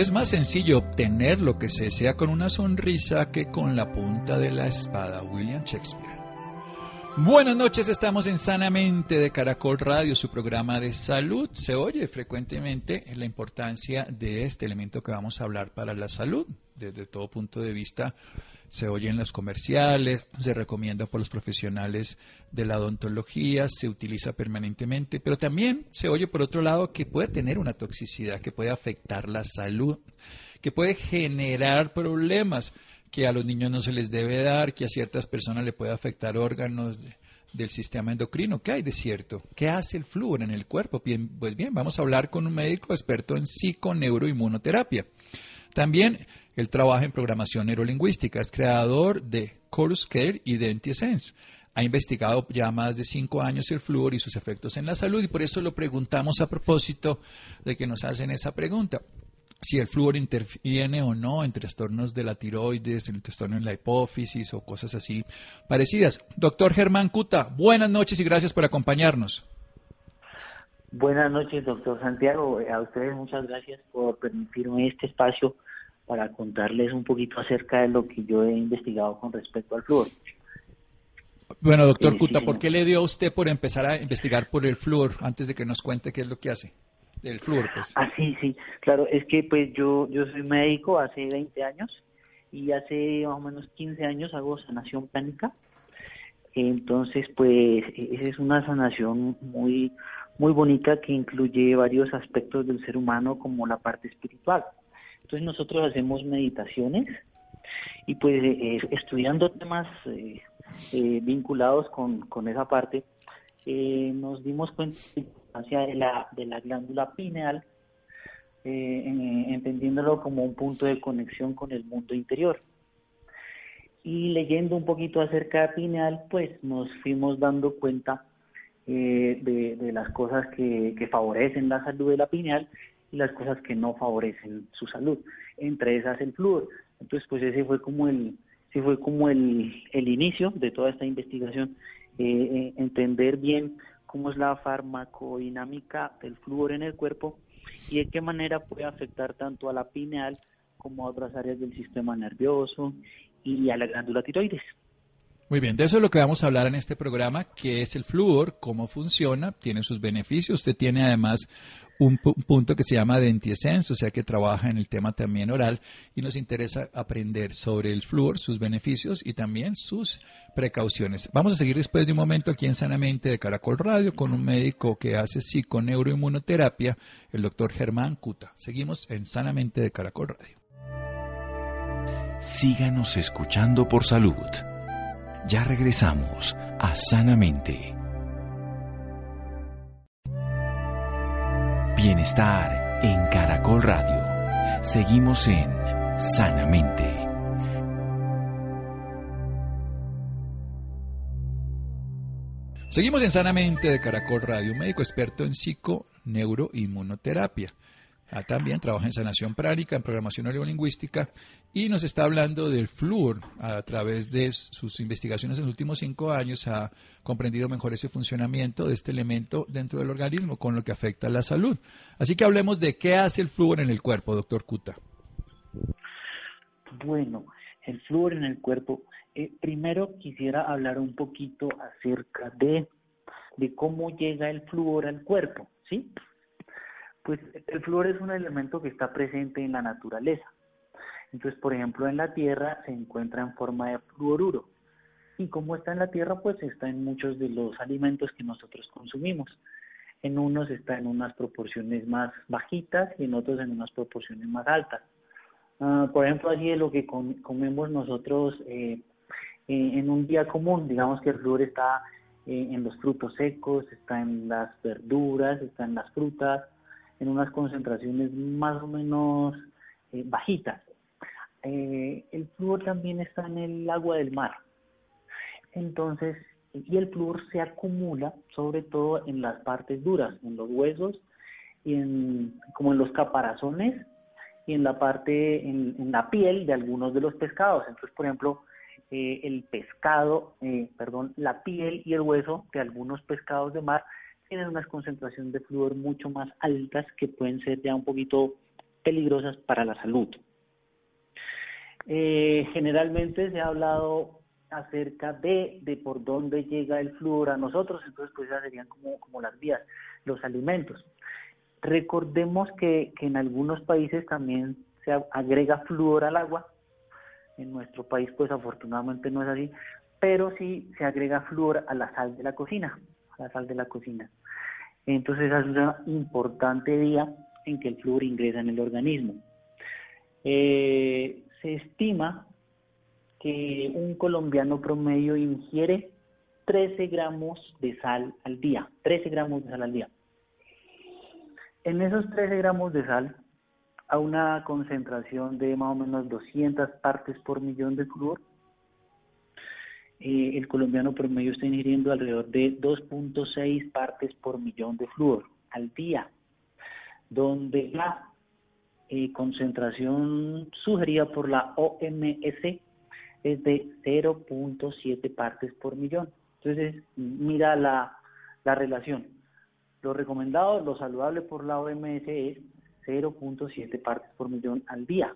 Es más sencillo obtener lo que se desea con una sonrisa que con la punta de la espada. William Shakespeare. Buenas noches, estamos en Sanamente de Caracol Radio, su programa de salud. Se oye frecuentemente la importancia de este elemento que vamos a hablar para la salud, desde todo punto de vista se oye en los comerciales, se recomienda por los profesionales de la odontología, se utiliza permanentemente, pero también se oye por otro lado que puede tener una toxicidad, que puede afectar la salud, que puede generar problemas que a los niños no se les debe dar, que a ciertas personas le puede afectar órganos del sistema endocrino. ¿Qué hay de cierto? ¿Qué hace el flúor en el cuerpo? Pues bien, vamos a hablar con un médico experto en psiconeuroinmunoterapia. También él trabaja en programación neurolingüística, es creador de Chorus Care y DentiSense. Ha investigado ya más de cinco años el flúor y sus efectos en la salud y por eso lo preguntamos a propósito de que nos hacen esa pregunta. Si el flúor interviene o no en trastornos de la tiroides, en el trastorno en la hipófisis o cosas así parecidas. Doctor Germán Cuta, buenas noches y gracias por acompañarnos. Buenas noches, doctor Santiago. A ustedes muchas gracias por permitirme este espacio para contarles un poquito acerca de lo que yo he investigado con respecto al flúor. Bueno, doctor Cuta, ¿por qué le dio a usted por empezar a investigar por el flúor antes de que nos cuente qué es lo que hace? Del flúor, pues. Ah, sí, sí. Claro, es que pues yo, yo soy médico hace 20 años y hace más o menos 15 años hago sanación plánica. Entonces, pues, esa es una sanación muy muy bonita que incluye varios aspectos del ser humano como la parte espiritual. Entonces nosotros hacemos meditaciones y pues eh, estudiando temas eh, eh, vinculados con, con, esa parte, nos dimos cuenta de la importancia de la, de la glándula pineal, entendiéndolo como un punto de conexión con el mundo interior. Y leyendo un poquito acerca de pineal, pues nos fuimos dando cuenta eh, de, las cosas que, favorecen la salud de la pineal y las cosas que no favorecen su salud, entre esas el flúor. Entonces, pues ese fue como el, ese fue como el, el inicio de toda esta investigación, eh, eh, entender bien cómo es la farmacodinámica del flúor en el cuerpo y de qué manera puede afectar tanto a la pineal como a otras áreas del sistema nervioso y a la glándula tiroides. Muy bien, de eso es lo que vamos a hablar en este programa, que es el flúor, cómo funciona, tiene sus beneficios. Usted tiene además un, punto que se llama Dentiescence, o sea que trabaja en el tema también oral y nos interesa aprender sobre el flúor, sus beneficios y también sus precauciones. Vamos a seguir después de un momento aquí en Sanamente de Caracol Radio con un médico que hace psiconeuroinmunoterapia, el doctor Germán Cuta. Seguimos en Sanamente de Caracol Radio. Síganos escuchando por salud. Ya regresamos a Sanamente. Bienestar en Caracol Radio. Seguimos en Sanamente. Seguimos en Sanamente de Caracol Radio, médico experto en psiconeuroinmunoterapia. Ah, también trabaja en sanación pránica, en programación neurolingüística y nos está hablando del flúor. A través de sus investigaciones en los últimos cinco años ha comprendido mejor ese funcionamiento de este elemento dentro del organismo con lo que afecta a la salud. Así que hablemos de qué hace el flúor en el cuerpo, doctor Cuta. Bueno, el flúor en el cuerpo. Eh, primero quisiera hablar un poquito acerca de, de cómo llega el flúor al cuerpo, ¿sí? Pues el flúor es un elemento que está presente en la naturaleza. Entonces, por ejemplo, en la tierra se encuentra en forma de fluoruro. Y como está en la tierra, pues está en muchos de los alimentos que nosotros consumimos. En unos está en unas proporciones más bajitas y en otros en unas proporciones más altas. Ah, por ejemplo, así de lo que comemos nosotros eh, en un día común, digamos que el flúor está eh, en los frutos secos, está en las verduras, está en las frutas, en unas concentraciones más o menos eh, bajitas. eh, el flúor también está en el agua del mar. Entonces, y el flúor se acumula sobre todo en las partes duras, en los huesos y en, como en los caparazones y en la parte, en, la piel de algunos de los pescados. Entonces, por ejemplo, eh, el pescado, eh, perdón, la piel y el hueso de algunos pescados de mar tienen unas concentraciones de flúor mucho más altas que pueden ser ya un poquito peligrosas para la salud. Eh, generalmente se ha hablado acerca de, de por dónde llega el flúor a nosotros, entonces pues ya serían como, como las vías, los alimentos. Recordemos que, que en algunos países también se agrega flúor al agua, en nuestro país pues afortunadamente no es así, pero sí se agrega flúor a la sal de la cocina, a la sal de la cocina. Entonces es una importante vía en que el flúor ingresa en el organismo. Eh, se estima que un colombiano promedio ingiere 13 gramos de sal al día, 13 gramos de sal al día. En esos 13 gramos de sal, a una concentración de más o menos 200 partes por millón de flúor, eh, el colombiano promedio está ingiriendo alrededor de 2.6 partes por millón de flúor al día, donde la eh, concentración sugerida por la OMS es de 0.7 partes por millón. Entonces, mira la, la relación. Lo recomendado, lo saludable por la OMS es 0.7 partes por millón al día.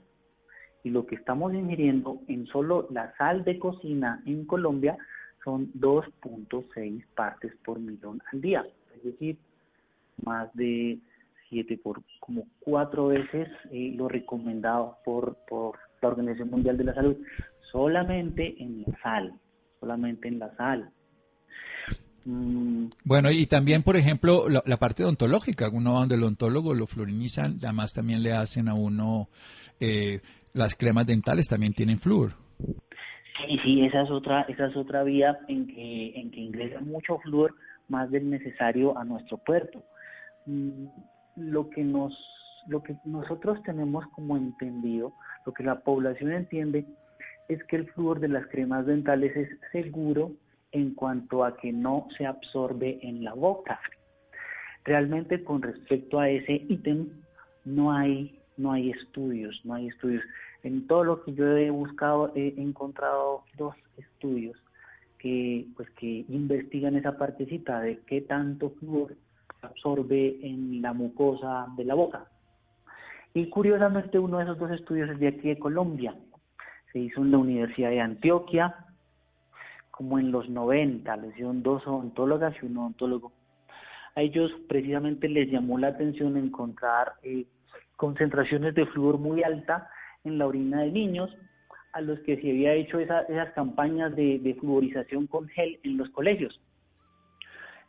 Y lo que estamos ingiriendo en solo la sal de cocina en Colombia son 2.6 partes por millón al día. Es decir, más de 7 por como cuatro veces eh, lo recomendado por, por la Organización Mundial de la Salud solamente en la sal, solamente en la sal. Mm. Bueno, y también, por ejemplo, la, parte odontológica, uno va donde el odontólogo lo fluorinizan, además también le hacen a uno eh, las cremas dentales, también tienen flúor. Sí, sí, esa es otra, esa es otra vía en que, en que ingresa mucho flúor más del necesario a nuestro cuerpo. Mm, lo que nos, lo que nosotros tenemos como entendido, lo que la población entiende es que el flúor de las cremas dentales es seguro en cuanto a que no se absorbe en la boca. Realmente con respecto a ese ítem no hay no hay estudios, no hay estudios. En todo lo que yo he buscado he encontrado dos estudios que pues que investigan esa partecita de qué tanto flúor absorbe en la mucosa de la boca. Y curiosamente uno de esos dos estudios es de aquí de Colombia, se hizo en la Universidad de Antioquia, como en los 90, le hicieron dos odontólogas y un odontólogo. A ellos precisamente les llamó la atención encontrar eh, concentraciones de flúor muy alta en la orina de niños, a los que se había hecho esas campañas de, de fluorización con gel en los colegios.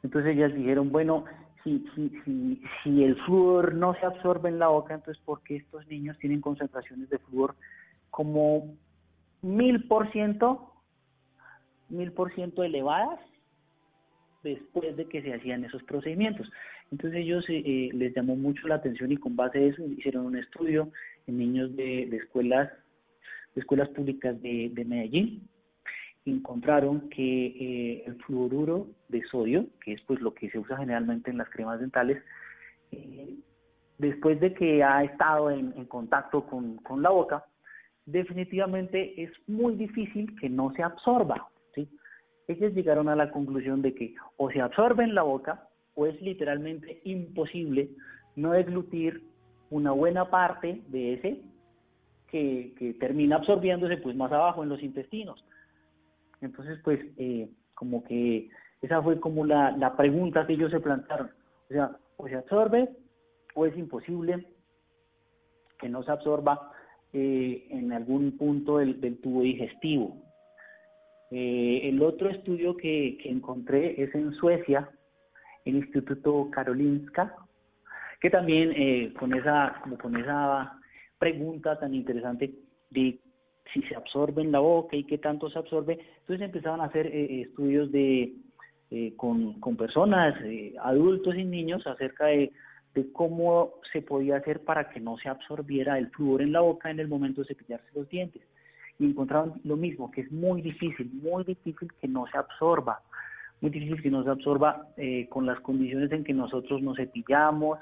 Entonces ellas dijeron, bueno, si, si, si, si el flúor no se absorbe en la boca, entonces ¿por qué estos niños tienen concentraciones de flúor como mil por ciento, mil por ciento elevadas después de que se hacían esos procedimientos. Entonces ellos eh, eh, les llamó mucho la atención y con base a eso hicieron un estudio niños de, escuelas de escuelas públicas de, Medellín. Encontraron que eh, el fluoruro de sodio, que es pues lo que se usa generalmente en las cremas dentales, después de que ha estado en, contacto con, con la boca, definitivamente es muy difícil que no se absorba. ¿sí? Ellos llegaron a la conclusión de que o se absorbe en la boca o es literalmente imposible no deglutir una buena parte de ese que, que termina absorbiéndose pues más abajo en los intestinos. Entonces pues eh, como que esa fue como la, la pregunta que ellos se plantearon. O sea, o se absorbe o es imposible que no se absorba eh, en algún punto del, tubo digestivo. Eh, el otro estudio que, encontré es en Suecia, el Instituto Karolinska, que también eh, con esa como con esa pregunta tan interesante de si se absorbe en la boca y qué tanto se absorbe, entonces empezaban a hacer estudios de con, con personas, adultos y niños acerca de de cómo se podía hacer para que no se absorbiera el flúor en la boca en el momento de cepillarse los dientes. Y encontraron lo mismo, que es muy difícil, muy difícil que no se absorba, muy difícil que no se absorba eh, con las condiciones en que nosotros nos cepillamos,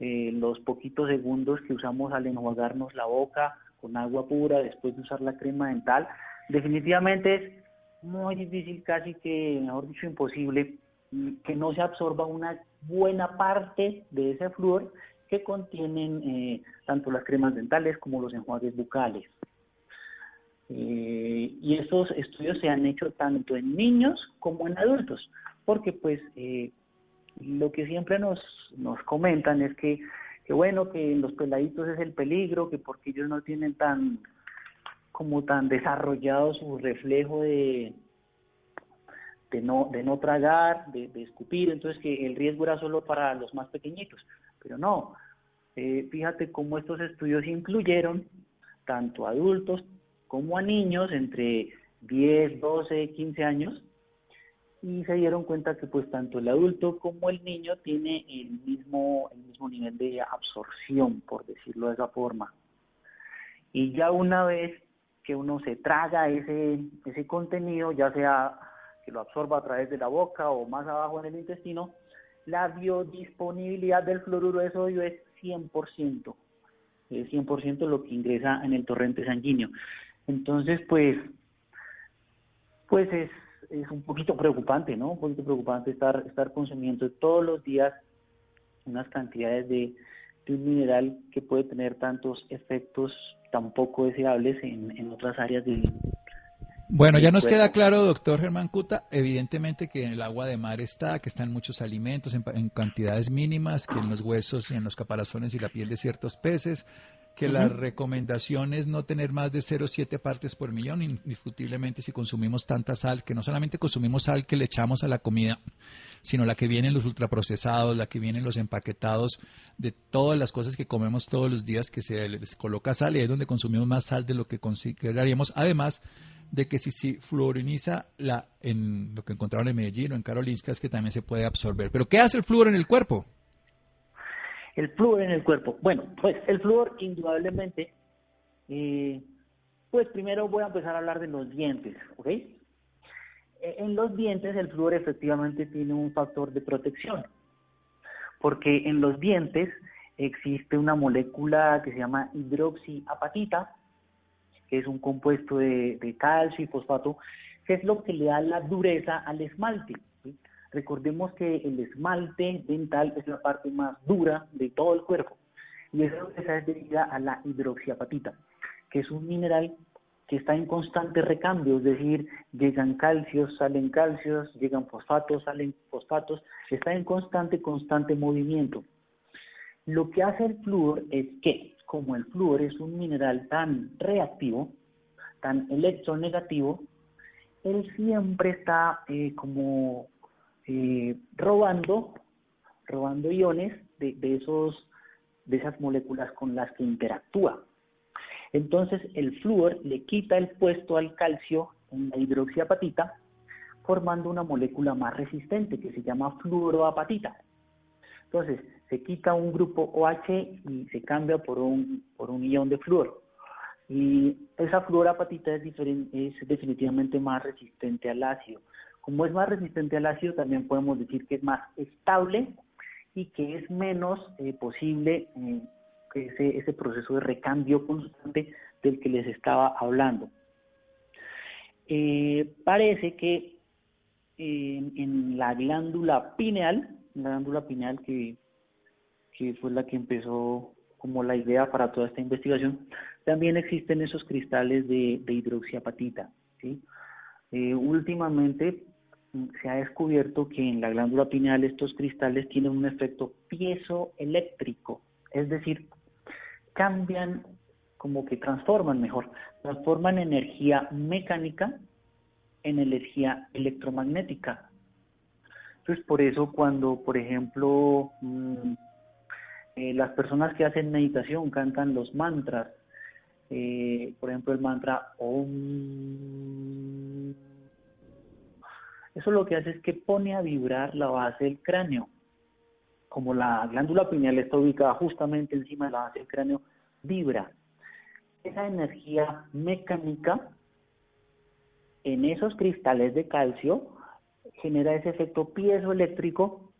eh, los poquitos segundos que usamos al enjuagarnos la boca con agua pura después de usar la crema dental. Definitivamente es muy difícil, casi que, mejor dicho, imposible, mm, que no se absorba una buena parte de ese flúor que contienen eh, tanto las cremas dentales como los enjuagues bucales. Eh, y estos estudios se han hecho tanto en niños como en adultos, porque pues eh, lo que siempre nos, nos comentan es que, que bueno, que en los peladitos es el peligro, que porque ellos no tienen tan como tan desarrollado su reflejo de, de no, de no tragar, de, escupir, entonces que el riesgo era solo para los más pequeñitos, pero no, eh, fíjate cómo estos estudios incluyeron tanto adultos como a niños entre 10, 12, 15 años y se dieron cuenta que pues tanto el adulto como el niño tiene el mismo, el mismo nivel de absorción, por decirlo de esa forma. Y ya una vez que uno se traga ese, ese contenido, ya sea que lo absorba a través de la boca o más abajo en el intestino, la biodisponibilidad del fluoruro de sodio es 100%, es 100% lo que ingresa en el torrente sanguíneo. Entonces, pues, pues es, es un poquito preocupante, ¿no? Un poquito preocupante estar, estar consumiendo todos los días unas cantidades de, de un mineral que puede tener tantos efectos tan poco deseables en, en otras áreas del, bueno, ya nos queda claro, doctor Germán Cuta, evidentemente que en el agua de mar está, que están muchos alimentos en, cantidades mínimas, que en los huesos y en los caparazones y la piel de ciertos peces, que la recomendación es no tener más de 0,7 partes por millón, indiscutiblemente si consumimos tanta sal, que no solamente consumimos sal que le echamos a la comida, sino la que viene en los ultraprocesados, la que viene en los empaquetados, de todas las cosas que comemos todos los días que se les coloca sal y es donde consumimos más sal de lo que consideraríamos. Además, de que si se fluoriniza la, en lo que encontraron en Medellín o en Karolinska es que también se puede absorber. Pero ¿qué hace el flúor en el cuerpo? El flúor en el cuerpo. Bueno, pues el flúor indudablemente, eh, pues primero voy a empezar a hablar de los dientes, ¿ok? E, en los dientes el flúor efectivamente tiene un factor de protección, porque en los dientes existe una molécula que se llama hidroxiapatita, que es un compuesto de, calcio y fosfato, que es lo que le da la dureza al esmalte. Recordemos que el esmalte dental es la parte más dura de todo el cuerpo y es debida a la hidroxiapatita, que es un mineral que está en constante recambio, es decir, llegan calcios, salen calcios, llegan fosfatos, salen fosfatos, está en constante, constante movimiento. Lo que hace el flúor es que como el flúor es un mineral tan reactivo, tan electronegativo, él siempre está eh, como eh, robando, robando iones de, esos, de esas moléculas con las que interactúa. Entonces el flúor le quita el puesto al calcio en la hidroxiapatita, formando una molécula más resistente que se llama fluoroapatita. Entonces, se quita un grupo OH y se cambia por un, por un ion de flúor. Y esa fluorapatita es, es definitivamente más resistente al ácido. Como es más resistente al ácido, también podemos decir que es más estable y que es menos eh, posible eh, ese, proceso de recambio constante del que les estaba hablando. Eh, parece que en la glándula pineal, la glándula pineal que que fue la que empezó como la idea para toda esta investigación, también existen esos cristales de, hidroxiapatita. ¿sí? Eh, últimamente se ha descubierto que en la glándula pineal estos cristales tienen un efecto piezoeléctrico, es decir, cambian como que transforman mejor, transforman energía mecánica en energía electromagnética. Entonces, por eso cuando, por ejemplo, mm, eh, las personas que hacen meditación cantan los mantras, eh, por ejemplo el mantra Om. Eso lo que hace es que pone a vibrar la base del cráneo. como la glándula pineal está ubicada justamente encima de la base del cráneo, vibra. Esa energía mecánica en esos cristales de calcio genera ese efecto piezoeléctrico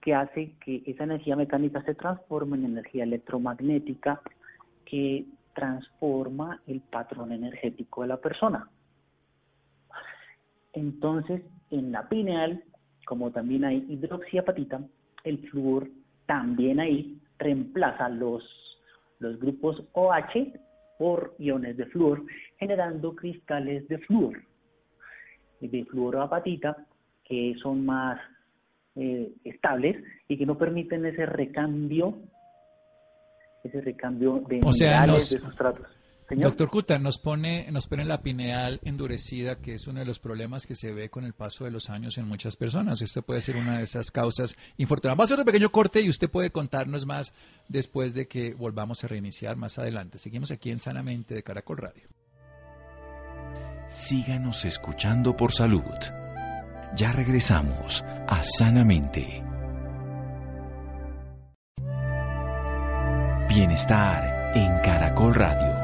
que hace que esa energía mecánica se transforme en energía electromagnética que transforma el patrón energético de la persona. Entonces, en la pineal, como también hay hidroxiapatita, el flúor también ahí reemplaza los, los grupos OH por iones de flúor, generando cristales de flúor, de fluoroapatita, que son más eh, estables y que no permiten ese recambio, ese recambio de minerales, de sustratos. Doctor Cuta, nos pone, nos pone la pineal endurecida, que es uno de los problemas que se ve con el paso de los años en muchas personas. Esto puede ser una de esas causas infortunadas. Vamos a hacer un pequeño corte y usted puede contarnos más después de que volvamos a reiniciar más adelante. Seguimos aquí en Sanamente de Caracol Radio. Síganos escuchando por salud. Ya regresamos a Sanamente. Bienestar en Caracol Radio.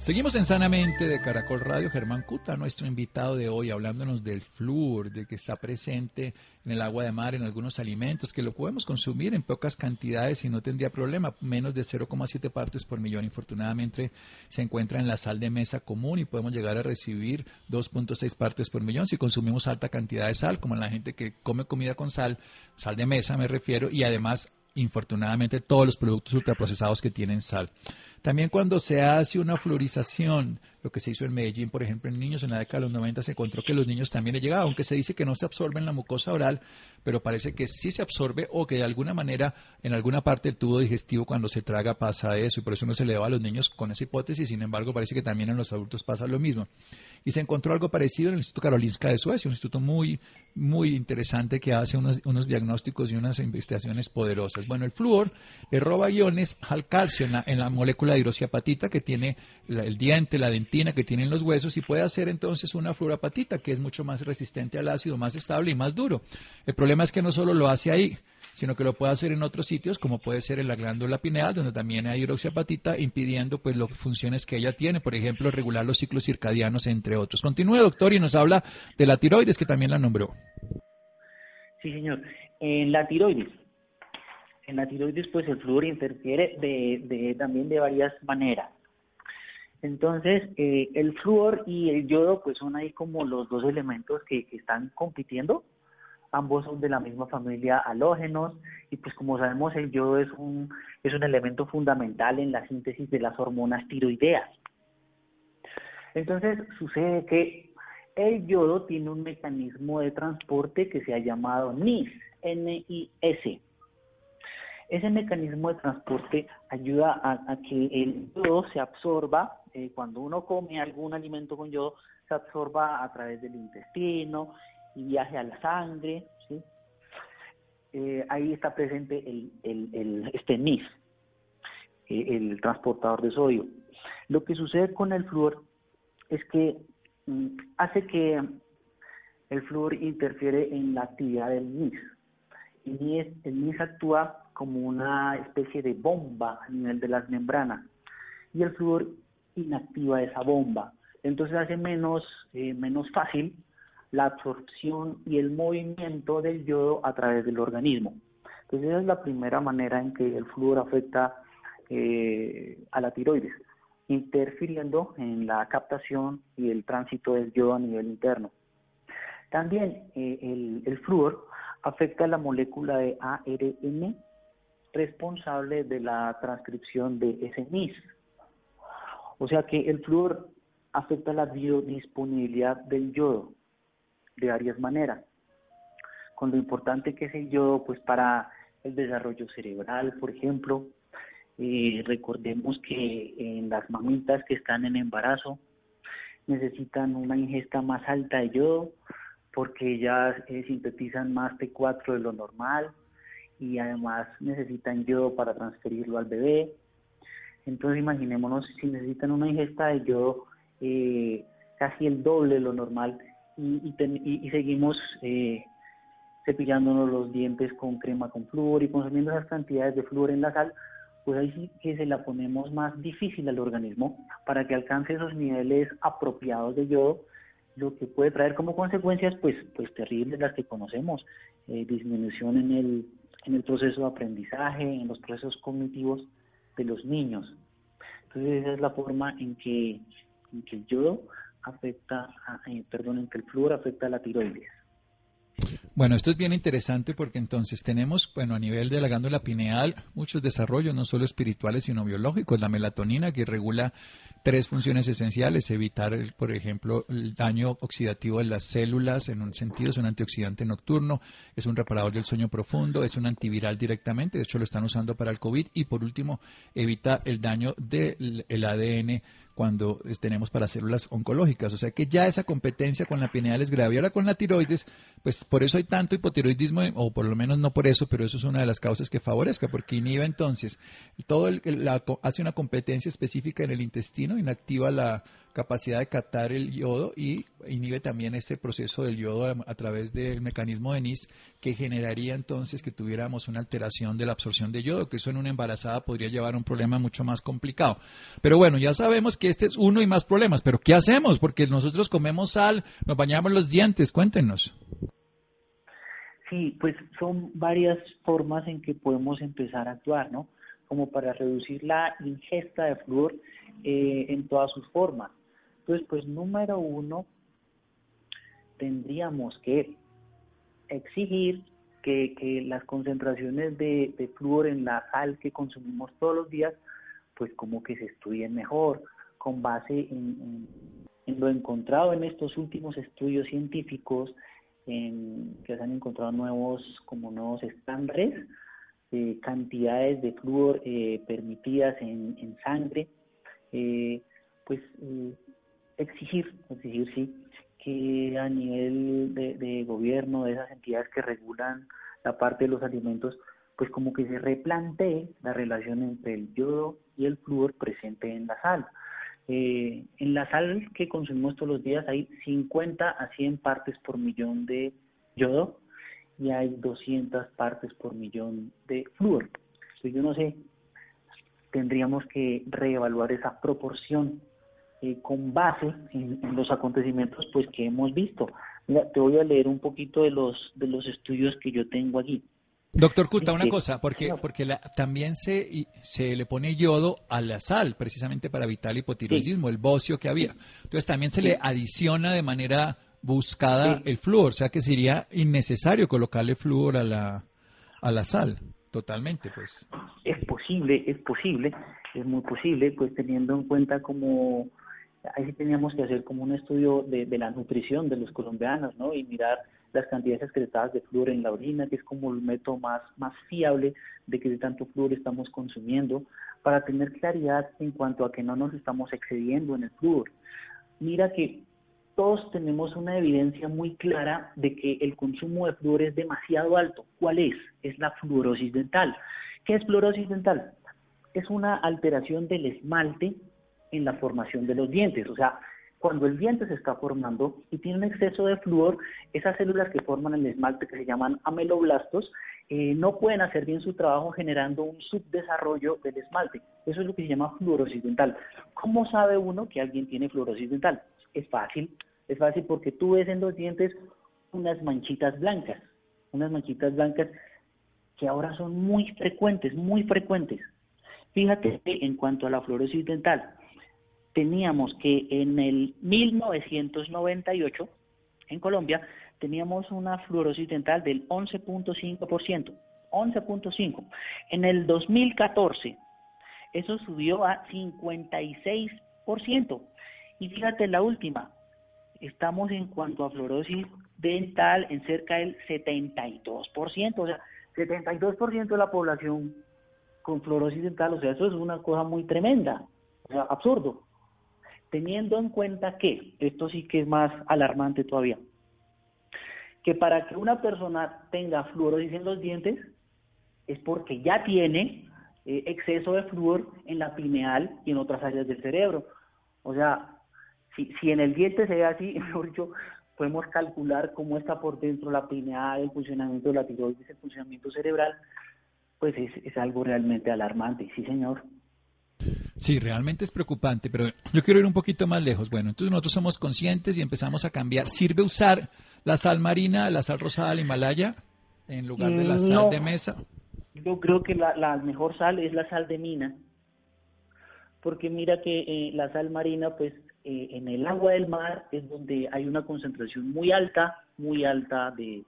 Seguimos en Sanamente de Caracol Radio. Germán Cuta, nuestro invitado de hoy, hablándonos del flúor, de que está presente en el agua de mar, en algunos alimentos, que lo podemos consumir en pocas cantidades y no tendría problema. Menos de 0,7 partes por millón, infortunadamente, se encuentra en la sal de mesa común y podemos llegar a recibir 2.6 partes por millón si consumimos alta cantidad de sal, como la gente que come comida con sal, sal de mesa me refiero, y además, infortunadamente, todos los productos ultraprocesados que tienen sal. También cuando se hace una fluorización, lo que se hizo en Medellín, por ejemplo, en niños en la década de los 90 se encontró que los niños también le llegaba, aunque se dice que no se absorbe en la mucosa oral, pero parece que sí se absorbe o que de alguna manera en alguna parte del tubo digestivo cuando se traga pasa eso y por eso no se le da a los niños con esa hipótesis, sin embargo parece que también en los adultos pasa lo mismo. Y se encontró algo parecido en el Instituto Karolinska de Suecia, un instituto muy, muy interesante que hace unos, unos diagnósticos y unas investigaciones poderosas. Bueno, el flúor le roba iones al calcio en la, en la molécula de hidroxiapatita que tiene el diente, la dentina que tienen los huesos y puede hacer entonces una fluorapatita que es mucho más resistente al ácido, más estable y más duro. El problema es que no solo lo hace ahí, sino que lo puede hacer en otros sitios, como puede ser en la glándula pineal, donde también hay hidroxiapatita, impidiendo pues las funciones que ella tiene, por ejemplo, regular los ciclos circadianos, entre otros. Continúe, doctor, y nos habla de la tiroides, que también la nombró. Sí, señor. En la tiroides, en la tiroides, pues el flúor interfiere de, también de varias maneras. Entonces, eh, el flúor y el yodo, pues son ahí como los dos elementos que, que están compitiendo ambos son de la misma familia halógenos y pues como sabemos el yodo es un, es un elemento fundamental en la síntesis de las hormonas tiroideas. Entonces sucede que el yodo tiene un mecanismo de transporte que se ha llamado NIS, N-I-S. Ese mecanismo de transporte ayuda a, que el yodo se absorba, eh, cuando uno come algún alimento con yodo, se absorba a través del intestino y viaje a la sangre, ¿sí? Eh, ahí está presente el, el, el este NIS, eh, el transportador de sodio. Lo que sucede con el flúor es que mm, hace que el flúor interfiere en la actividad del NIS. Y el NIS actúa como una especie de bomba a nivel de las membranas y el flúor inactiva esa bomba. Entonces hace menos, eh, menos fácil la absorción y el movimiento del yodo a través del organismo. Entonces esa es la primera manera en que el flúor afecta eh, a la tiroides, interfiriendo en la captación y el tránsito del yodo a nivel interno. También eh, el, el flúor afecta la molécula de ARN responsable de la transcripción de ese NIS. O sea que el flúor afecta la biodisponibilidad del yodo de varias maneras. Con lo importante que es el yodo, pues para el desarrollo cerebral, por ejemplo, recordemos que en las mamitas que están en embarazo necesitan una ingesta más alta de yodo porque ellas eh, sintetizan más T4 de lo normal y además necesitan yodo para transferirlo al bebé. Entonces imaginémonos si necesitan una ingesta de yodo eh, casi el doble de lo normal y, y, seguimos eh, cepillándonos los dientes con crema con flúor y consumiendo esas cantidades de flúor en la sal, pues ahí sí que se la ponemos más difícil al organismo para que alcance esos niveles apropiados de yodo, lo que puede traer como consecuencias pues, pues terribles las que conocemos, eh, disminución en el, en el proceso de aprendizaje, en los procesos cognitivos de los niños. Entonces esa es la forma en que, en que el yodo afecta, eh, perdón, en que el flúor afecta a la tiroides. Bueno, esto es bien interesante porque entonces tenemos, bueno, a nivel de la glándula pineal, muchos desarrollos, no solo espirituales, sino biológicos. La melatonina que regula tres funciones esenciales, evitar, por ejemplo, el daño oxidativo de las células, en un sentido, es un antioxidante nocturno, es un reparador del sueño profundo, es un antiviral directamente, de hecho lo están usando para el COVID, y por último, evita el daño del ADN cuando tenemos para células oncológicas. O sea que ya esa competencia con la pineal es grave. Y ahora con la tiroides, pues por eso hay tanto hipotiroidismo, o por lo menos no por eso, pero eso es una de las causas que favorezca, porque inhibe entonces, todo el, la, hace una competencia específica en el intestino, inactiva la capacidad de captar el yodo y inhibe también este proceso del yodo a, través del mecanismo de NIS que generaría entonces que tuviéramos una alteración de la absorción de yodo, que eso en una embarazada podría llevar a un problema mucho más complicado. Pero bueno, ya sabemos que este es uno y más problemas, pero ¿qué hacemos? Porque nosotros comemos sal, nos bañamos los dientes, cuéntenos. Sí, pues son varias formas en que podemos empezar a actuar, ¿no? Como para reducir la ingesta de flúor eh, en todas sus formas. Entonces, pues número uno, tendríamos que exigir que, las concentraciones de, de, flúor en la sal que consumimos todos los días, pues como que se estudien mejor, con base en, lo encontrado en estos últimos estudios científicos, en, que se han encontrado nuevos, como nuevos estándares, de cantidades de flúor eh, permitidas en, en sangre, eh, pues eh, exigir, exigir sí, que a nivel de, gobierno, de esas entidades que regulan la parte de los alimentos, pues como que se replantee la relación entre el yodo y el flúor presente en la sal. Eh, en la sal que consumimos todos los días hay 50 a 100 partes por millón de yodo y hay 200 partes por millón de flúor. Entonces yo no sé, tendríamos que reevaluar esa proporción eh, con base en, los acontecimientos pues que hemos visto. Mira, te voy a leer un poquito de los de los estudios que yo tengo aquí. Doctor Cuta, una cosa, porque, porque también se, se le pone yodo a la sal, precisamente para evitar el hipotiroidismo, el bocio que había. Entonces también se le adiciona de manera buscada el flúor, o sea que sería innecesario colocarle flúor a la, a la sal, totalmente, pues. Es posible, es posible, es muy posible, pues teniendo en cuenta como ahí sí teníamos que hacer como un estudio de, la nutrición de los colombianos, ¿no? Y mirar las cantidades excretadas de flúor en la orina, que es como el método más, más fiable de que de tanto flúor estamos consumiendo, para tener claridad en cuanto a que no nos estamos excediendo en el flúor. Mira que todos tenemos una evidencia muy clara de que el consumo de flúor es demasiado alto. ¿Cuál es? Es la fluorosis dental. ¿Qué es fluorosis dental? Es una alteración del esmalte en la formación de los dientes. O sea, cuando el diente se está formando y tiene un exceso de flúor, esas células que forman el esmalte, que se llaman ameloblastos, eh, no pueden hacer bien su trabajo generando un subdesarrollo del esmalte. Eso es lo que se llama fluorosis dental. ¿Cómo sabe uno que alguien tiene fluorosis dental? Es fácil, es fácil porque tú ves en los dientes unas manchitas blancas, unas manchitas blancas que ahora son muy frecuentes, muy frecuentes. Fíjate en cuanto a la fluorosis dental, teníamos que en el 1998, en Colombia, teníamos una fluorosis dental del 11.5%, 11.5. En el 2014, eso subió a 56%. Y fíjate la última, estamos en cuanto a fluorosis dental en cerca del 72%, o sea, 72% de la población con fluorosis dental, o sea, eso es una cosa muy tremenda, o sea, absurdo teniendo en cuenta que, esto sí que es más alarmante todavía, que para que una persona tenga fluorosis en los dientes es porque ya tiene eh, exceso de flúor en la pineal y en otras áreas del cerebro. O sea, si, si en el diente se ve así, mejor dicho, podemos calcular cómo está por dentro la pineal, el funcionamiento de la tiroides, el funcionamiento cerebral, pues es, es algo realmente alarmante, sí señor. Sí, realmente es preocupante, pero yo quiero ir un poquito más lejos. Bueno, entonces nosotros somos conscientes y empezamos a cambiar. ¿Sirve usar la sal marina, la sal rosada del Himalaya, en lugar de la sal de mesa? Yo creo que la, la, mejor sal es la sal de mina, porque mira que eh, la sal marina, pues eh, en el agua del mar es donde hay una concentración muy alta, muy alta de,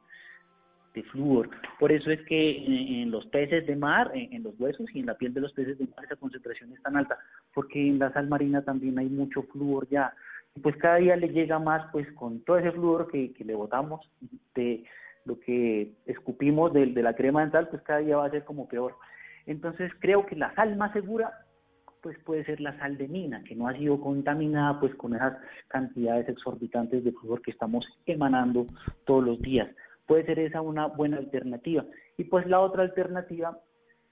de flúor. Por eso es que en, los peces de mar, en, los huesos y en la piel de los peces de mar esa concentración es tan alta, porque en la sal marina también hay mucho flúor ya. Pues cada día le llega más pues con todo ese flúor que, que le botamos de lo que escupimos de, de la crema dental, pues cada día va a ser como peor. Entonces creo que la sal más segura pues puede ser la sal de mina, que no ha sido contaminada pues con esas cantidades exorbitantes de flúor que estamos emanando todos los días puede ser esa una buena alternativa. Y pues la otra alternativa,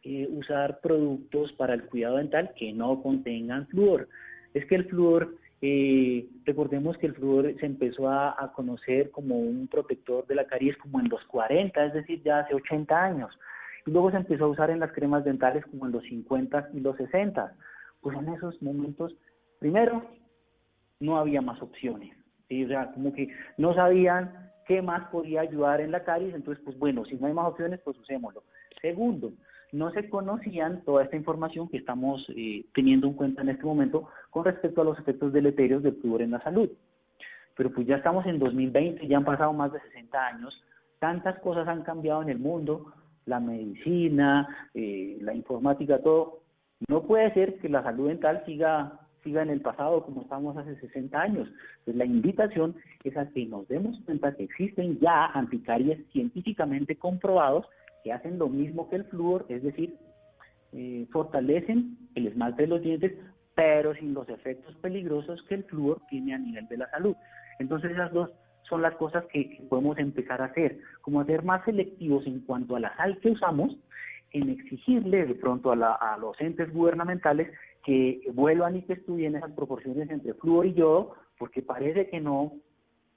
eh, usar productos para el cuidado dental que no contengan flúor. Es que el flúor, eh, recordemos que el flúor se empezó a, conocer como un protector de la caries como en los 40, es decir, ya hace 80 años. Y luego se empezó a usar en las cremas dentales como en los 50 y los 60. Pues en esos momentos, primero, no había más opciones. O sea, como que no sabían qué más podía ayudar en la caries, entonces, pues bueno, si no hay más opciones, pues usémoslo. Segundo, no se conocían toda esta información que estamos eh, teniendo en cuenta en este momento con respecto a los efectos deleterios del flúor en la salud. Pero pues ya estamos en 2020, ya han pasado más de 60 años, tantas cosas han cambiado en el mundo, la medicina, eh, la informática, todo. No puede ser que la salud dental siga en el pasado como estábamos hace 60 años. Entonces la invitación es a que nos demos cuenta que existen ya anticaries científicamente comprobados que hacen lo mismo que el flúor, es decir, eh, fortalecen el esmalte de los dientes, pero sin los efectos peligrosos que el flúor tiene a nivel de la salud. Entonces esas dos son las cosas que, podemos empezar a hacer, como ser más selectivos en cuanto a la sal que usamos, en exigirle de pronto a, a los entes gubernamentales que vuelvan y que estudien esas proporciones entre flúor y yodo, porque parece que no,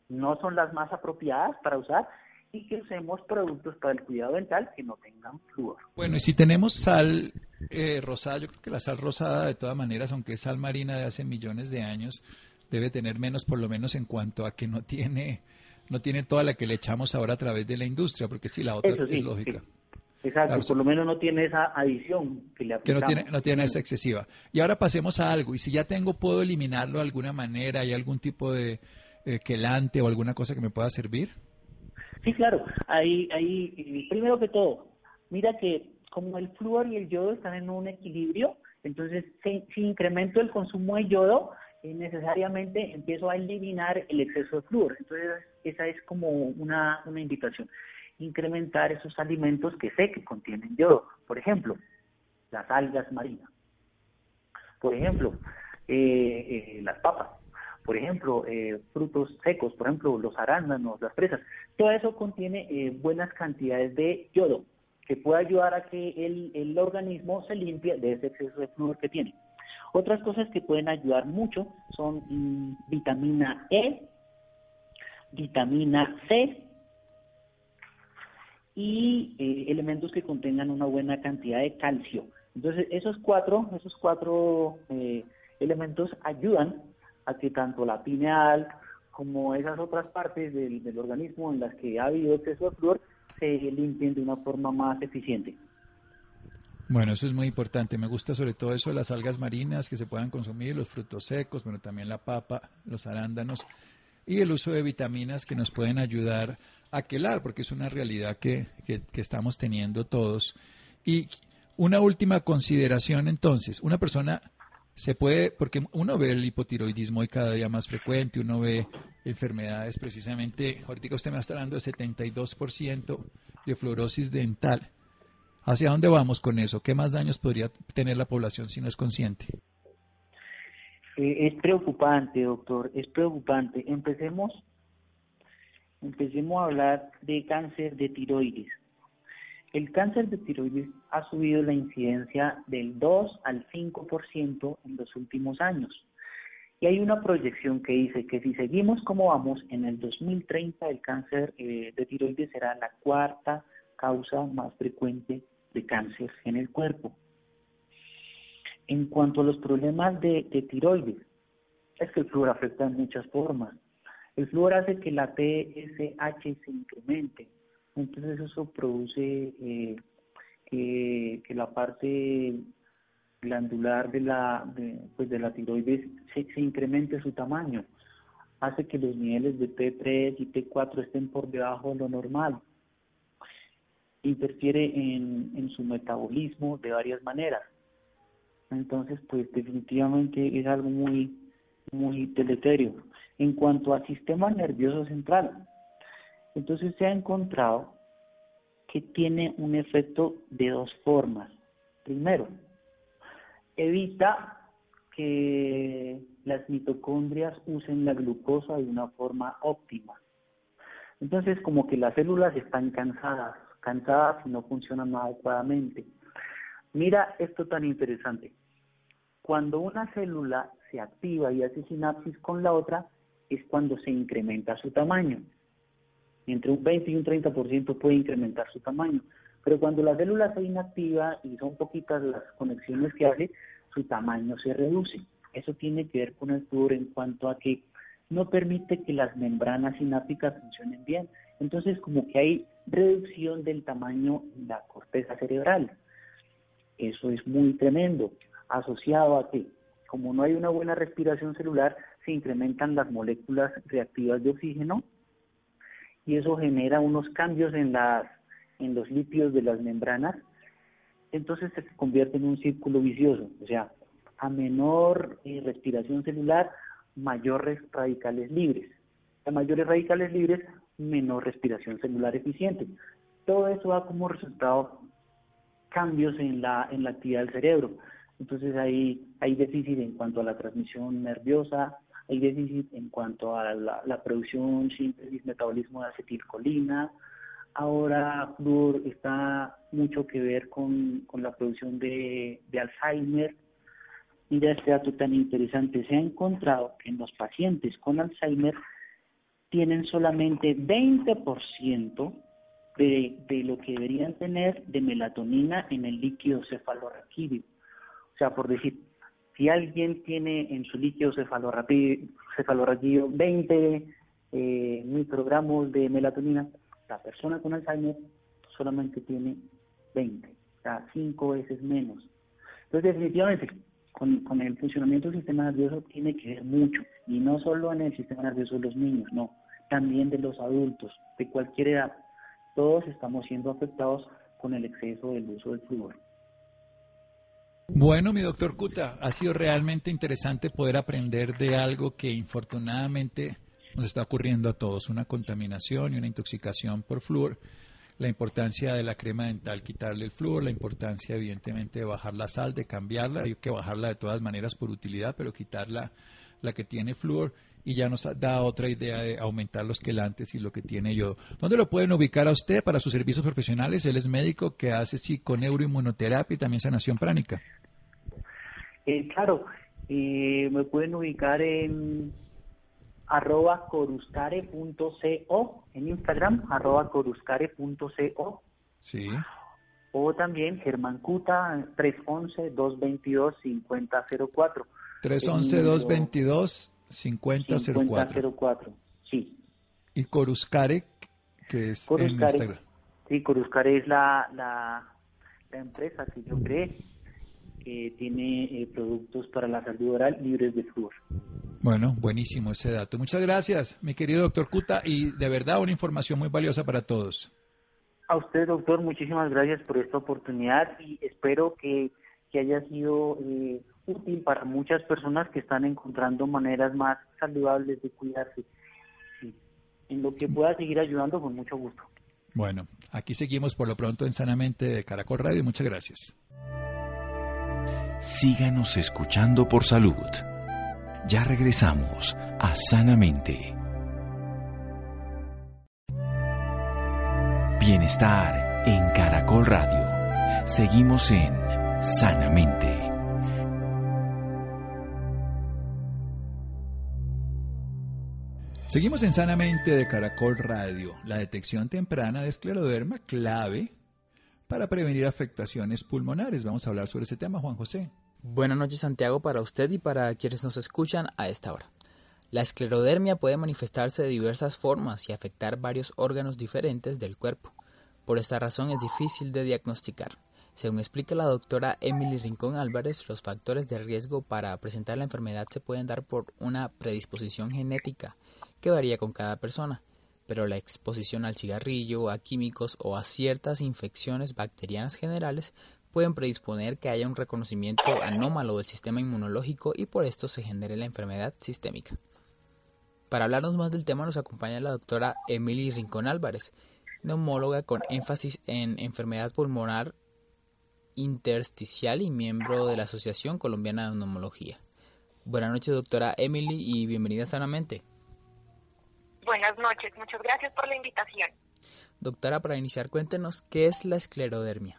no son las más apropiadas para usar y que usemos productos para el cuidado dental que no tengan flúor. Bueno, y si tenemos sal eh, rosada, yo creo que la sal rosada de todas maneras, aunque es sal marina de hace millones de años, debe tener menos por lo menos en cuanto a que no tiene no tiene toda la que le echamos ahora a través de la industria, porque si la otra es lógica. Exacto, por lo menos no tiene esa adición que le aplicamos. Que no tiene, no tiene esa excesiva. Y ahora pasemos a algo, y si ya tengo, ¿puedo eliminarlo de alguna manera? ¿Hay algún tipo de eh, quelante o alguna cosa que me pueda servir? Sí, claro. Ahí, ahí, primero que todo, mira que como el flúor y el yodo están en un equilibrio, entonces si, incremento el consumo de yodo, eh, necesariamente empiezo a eliminar el exceso de flúor. Entonces esa es como una, una invitación incrementar esos alimentos que sé que contienen yodo. Por ejemplo, las algas marinas. Por ejemplo, eh, eh, las papas. Por ejemplo, eh, frutos secos, por ejemplo, los arándanos, las fresas. Todo eso contiene buenas cantidades de yodo que puede ayudar a que el, el organismo se limpie de ese exceso de flúor que tiene. Otras cosas que pueden ayudar mucho son mm, vitamina E, vitamina C, y eh, elementos que contengan una buena cantidad de calcio. Entonces, esos cuatro, esos cuatro eh, elementos ayudan a que tanto la pineal como esas otras partes del, del organismo en las que ha habido exceso de flúor se limpien de una forma más eficiente. Bueno, eso es muy importante. Me gusta sobre todo eso de las algas marinas que se puedan consumir, los frutos secos, bueno, también la papa, los arándanos y el uso de vitaminas que nos pueden ayudar a quelar, porque es una realidad que, que, estamos teniendo todos. Y una última consideración entonces, una persona se puede, porque uno ve el hipotiroidismo hoy cada día más frecuente, uno ve enfermedades precisamente, ahorita usted me está hablando de 72% de fluorosis dental. ¿Hacia dónde vamos con eso? ¿Qué más daños podría tener la población si no es consciente? Eh, es preocupante, doctor, es preocupante. Empecemos, empecemos a hablar de cáncer de tiroides. El cáncer de tiroides ha subido la incidencia del 2 al 5% en los últimos años. Y hay una proyección que dice que si seguimos como vamos, en el 2030 el cáncer eh, de tiroides será la cuarta causa más frecuente de cáncer en el cuerpo. En cuanto a los problemas de, tiroides, es que el flúor afecta en muchas formas. El flúor hace que la TSH se incremente, entonces eso produce eh, que, la parte glandular de la, pues de la tiroides se, incremente su tamaño, hace que los niveles de T3 y T4 estén por debajo de lo normal, interfiere en, en su metabolismo de varias maneras. Entonces, pues definitivamente es algo muy, muy deleterio. En cuanto al sistema nervioso central, entonces se ha encontrado que tiene un efecto de dos formas. Primero, evita que las mitocondrias usen la glucosa de una forma óptima. Entonces, como que las células están cansadas, cansadas y no funcionan adecuadamente. Mira esto tan interesante. Cuando una célula se activa y hace sinapsis con la otra, es cuando se incrementa su tamaño. Entre un 20 y un 30% puede incrementar su tamaño. Pero cuando la célula se inactiva y son poquitas las conexiones que hace, su tamaño se reduce. Eso tiene que ver con el flúor en cuanto a que no permite que las membranas sinápticas funcionen bien. Entonces, como que hay reducción del tamaño en la corteza cerebral. Eso es muy tremendo, asociado a que, como no hay una buena respiración celular, se incrementan las moléculas reactivas de oxígeno y eso genera unos cambios en los lípidos de las membranas, entonces se convierte en un círculo vicioso, o sea, a menor eh, respiración celular, mayores radicales libres. A mayores radicales libres, menor respiración celular eficiente. Todo eso da como resultado cambios en la, en la actividad del cerebro. Entonces hay, hay déficit en cuanto a la transmisión nerviosa, hay déficit en cuanto a la, producción, síntesis, metabolismo de acetilcolina. Ahora flúor está mucho que ver con, la producción de, de Alzheimer. Mira este dato tan interesante. Se ha encontrado que en los pacientes con Alzheimer tienen solamente 20% de, de lo que deberían tener de melatonina en el líquido cefalorraquídeo. Sea, por decir, si alguien tiene en su líquido cefalorraquídeo 20 eh, microgramos de melatonina, la persona con Alzheimer solamente tiene 20, o sea, 5 veces menos. Entonces, definitivamente, con, con el funcionamiento del sistema nervioso tiene que ver mucho, y no solo en el sistema nervioso de los niños, no, también de los adultos, de cualquier edad. Todos estamos siendo afectados con el exceso del uso del flúor. Bueno, mi doctor Kuta, ha sido realmente interesante poder aprender de algo que infortunadamente nos está ocurriendo a todos, una contaminación y una intoxicación por flúor, la importancia de la crema dental, quitarle el flúor, la importancia evidentemente de bajar la sal, de cambiarla, hay que bajarla de todas maneras por utilidad, pero quitarla la que tiene flúor y ya nos da otra idea de aumentar los quelantes y lo que tiene yo. ¿Dónde lo pueden ubicar a usted para sus servicios profesionales? Él es médico que hace sí con neuroinmunoterapia y también sanación pránica. Eh, claro, eh, me pueden ubicar en arroba coruscare.co en Instagram, arroba coruscare.co. Sí. O también Germán Cuta, 311-222-5004. 311-222-5004. Sí. Y Coruscare, que es en Instagram. Sí, Coruscare es la, la, la empresa que yo creé que tiene eh, productos para la salud oral libres de flúor. Bueno, buenísimo ese dato. Muchas gracias, mi querido doctor Cuta, y de verdad una información muy valiosa para todos. A usted, doctor, muchísimas gracias por esta oportunidad y espero que, haya sido eh, útil para muchas personas que están encontrando maneras más saludables de cuidarse. En lo que pueda seguir ayudando, con mucho gusto. Bueno, aquí seguimos por lo pronto en Sanamente de Caracol Radio. Muchas gracias síganos escuchando por salud. Ya regresamos a Sanamente. Bienestar en Caracol Radio. Seguimos en Sanamente. Seguimos en Sanamente de Caracol Radio. La detección temprana de escleroderma clave para prevenir afectaciones pulmonares. Vamos a hablar sobre ese tema, Juan José. Buenas noches, Santiago, para usted y para quienes nos escuchan a esta hora. La esclerodermia puede manifestarse de diversas formas y afectar varios órganos diferentes del cuerpo. Por esta razón es difícil de diagnosticar. Según explica la doctora Emily Rincón Álvarez, los factores de riesgo para presentar la enfermedad se pueden dar por una predisposición genética que varía con cada persona, pero la exposición al cigarrillo, a químicos o a ciertas infecciones bacterianas generales pueden predisponer que haya un reconocimiento anómalo del sistema inmunológico y por esto se genere la enfermedad sistémica. Para hablarnos más del tema nos acompaña la doctora Emily Rincón Álvarez, neumóloga con énfasis en enfermedad pulmonar intersticial y miembro de la Asociación Colombiana de Neumología. Buenas noches, doctora Emily, y bienvenida sanamente. Buenas noches, muchas gracias por la invitación. Doctora, para iniciar, cuéntenos qué es la esclerodermia.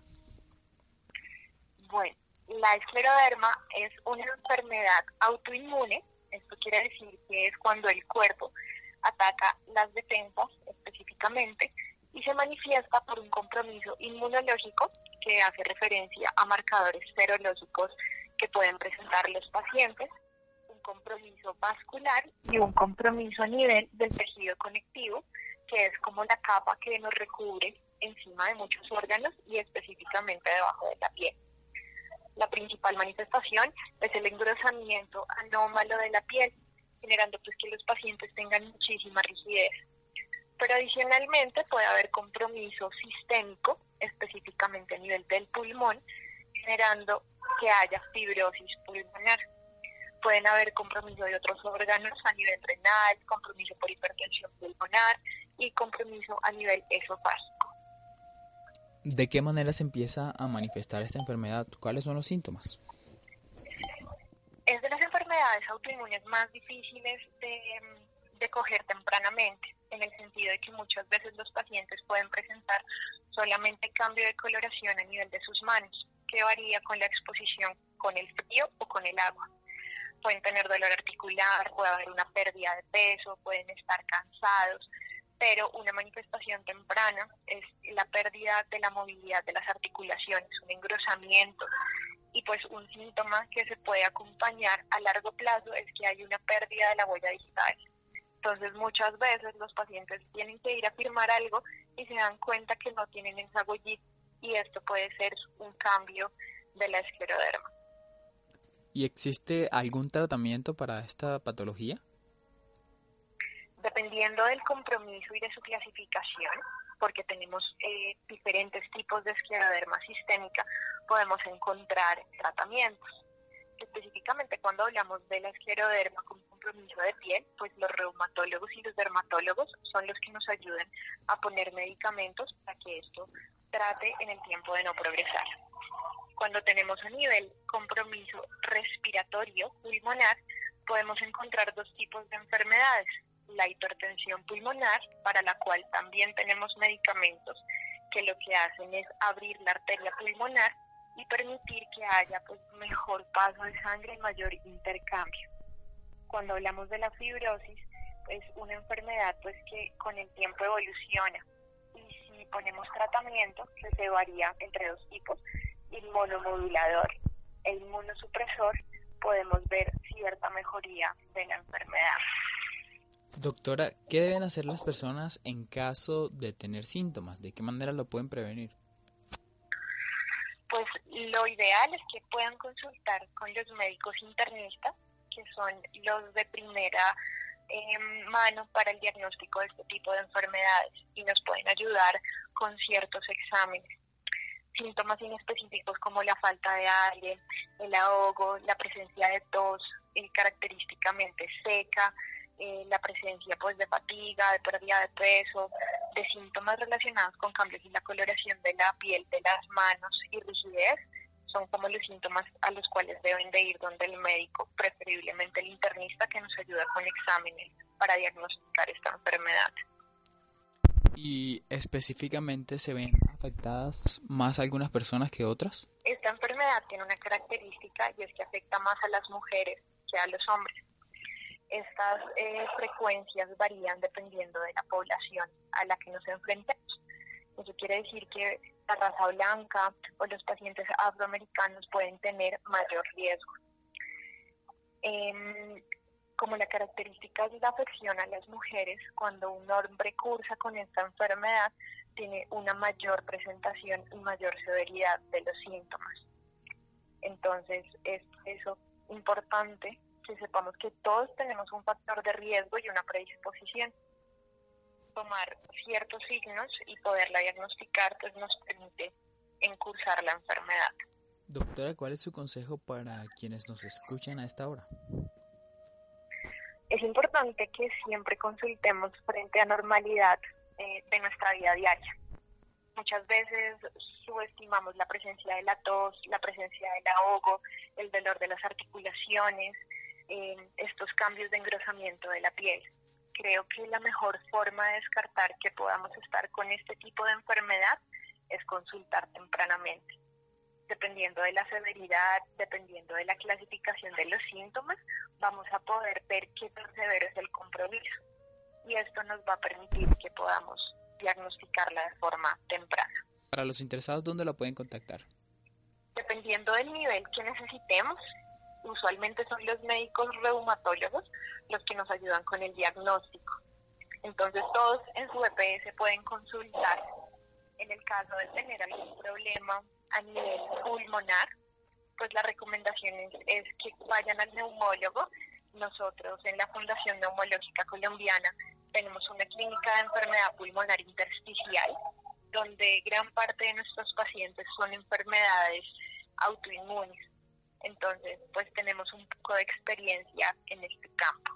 Bueno, la escleroderma es una enfermedad autoinmune. Esto quiere decir que es cuando el cuerpo ataca las defensas específicamente y se manifiesta por un compromiso inmunológico que hace referencia a marcadores serológicos que pueden presentar los pacientes, compromiso vascular y un compromiso a nivel del tejido conectivo, que es como la capa que nos recubre encima de muchos órganos y específicamente debajo de la piel. La principal manifestación es el engrosamiento anómalo de la piel, generando pues que los pacientes tengan muchísima rigidez pero adicionalmente puede haber compromiso sistémico, específicamente a nivel del pulmón, generando que haya fibrosis pulmonar. Pueden haber compromiso de otros órganos a nivel renal, compromiso por hipertensión pulmonar y compromiso a nivel esofágico. ¿De qué manera se empieza a manifestar esta enfermedad? ¿Cuáles son los síntomas? Es de las enfermedades autoinmunes más difíciles de, de coger tempranamente en el sentido de que muchas veces los pacientes pueden presentar solamente cambio de coloración a nivel de sus manos, que varía con la exposición con el frío o con el agua. Pueden tener dolor articular, puede haber una pérdida de peso, pueden estar cansados, pero una manifestación temprana es la pérdida de la movilidad de las articulaciones, un engrosamiento y pues un síntoma que se puede acompañar a largo plazo es que hay una pérdida de la huella digital entonces muchas veces los pacientes tienen que ir a firmar algo y se dan cuenta que no tienen esa huellita y esto puede ser un cambio de la escleroderma. ¿Y existe algún tratamiento para esta patología? Dependiendo del compromiso y de su clasificación, porque tenemos eh, diferentes tipos de escleroderma sistémica, podemos encontrar tratamientos específicamente cuando hablamos de la escleroderma con compromiso de piel, pues los reumatólogos y los dermatólogos son los que nos ayudan a poner medicamentos para que esto trate en el tiempo de no progresar. Cuando tenemos a nivel compromiso respiratorio pulmonar, podemos encontrar dos tipos de enfermedades. La hipertensión pulmonar, para la cual también tenemos medicamentos que lo que hacen es abrir la arteria pulmonar y permitir que haya pues mejor paso de sangre y mayor intercambio. Cuando hablamos de la fibrosis, es una enfermedad pues que con el tiempo evoluciona y si ponemos tratamiento que se varía entre dos tipos, inmunomodulador e inmunosupresor, podemos ver cierta mejoría de la enfermedad. Doctora, ¿qué deben hacer las personas en caso de tener síntomas? ¿De qué manera lo pueden prevenir? pues lo ideal es que puedan consultar con los médicos internistas, que son los de primera em, mano para el diagnóstico de este tipo de enfermedades y nos pueden ayudar con ciertos exámenes. Síntomas inespecíficos como la falta de aire, el ahogo, la presencia de tos eh, característicamente seca, eh, la presencia pues de fatiga, de pérdida de peso, de síntomas relacionados con cambios en la coloración de la piel, de las manos y rigidez, son como los síntomas a los cuales deben de ir donde el médico, preferiblemente el internista, que nos ayuda con exámenes para diagnosticar esta enfermedad. ¿Y específicamente se ven afectadas más algunas personas que otras? Esta enfermedad tiene una característica y es que afecta más a las mujeres que a los hombres estas eh, frecuencias varían dependiendo de la población a la que nos enfrentemos. Eso quiere decir que la raza blanca o los pacientes afroamericanos pueden tener mayor riesgo. Em, como la característica de la afección a las mujeres, cuando un hombre cursa con esta enfermedad, tiene una mayor presentación y mayor severidad de los síntomas. Entonces, es eso importante que sepamos que todos tenemos un factor de riesgo y una predisposición. Tomar ciertos signos y poderla diagnosticar pues nos permite encursar la enfermedad. Doctora, ¿cuál es su consejo para quienes nos escuchan a esta hora? Es importante que siempre consultemos frente a normalidad eh, de nuestra vida diaria. Muchas veces subestimamos la presencia de la tos, la presencia del ahogo, el dolor de las articulaciones, eh, estos cambios de engrosamiento de la piel. Creo que la mejor forma de descartar que podamos estar con este tipo de enfermedad es consultar tempranamente. Dependiendo de la severidad, dependiendo de la clasificación de los síntomas, vamos a poder ver qué tan severo es el compromiso. Y esto nos va a permitir que podamos diagnosticarla de forma temprana. Para los interesados, ¿dónde la pueden contactar? Dependiendo del nivel que necesitemos, usualmente son los médicos reumatólogos los que nos ayudan con el diagnóstico. Entonces todos en su EPS pueden consultar en el caso de tener algún problema a nivel pulmonar, pues la recomendación es, que vayan al neumólogo. Nosotros en la Fundación Neumológica Colombiana tenemos una clínica de enfermedad pulmonar intersticial, donde gran parte de nuestros pacientes son enfermedades autoinmunes. Entonces, pues tenemos un poco de experiencia en este campo.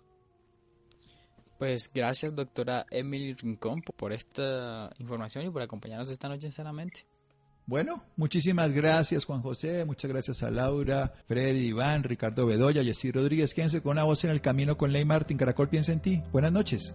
Pues gracias, doctora Emily Rincón, por esta información y por acompañarnos esta noche en Sanamente. Bueno, muchísimas gracias Juan José, muchas gracias a Laura, Freddy, Iván, Ricardo Bedoya, Jessy Rodríguez. Quédense con una voz en el camino con Ley Martín. Caracol piensa en ti. Buenas noches.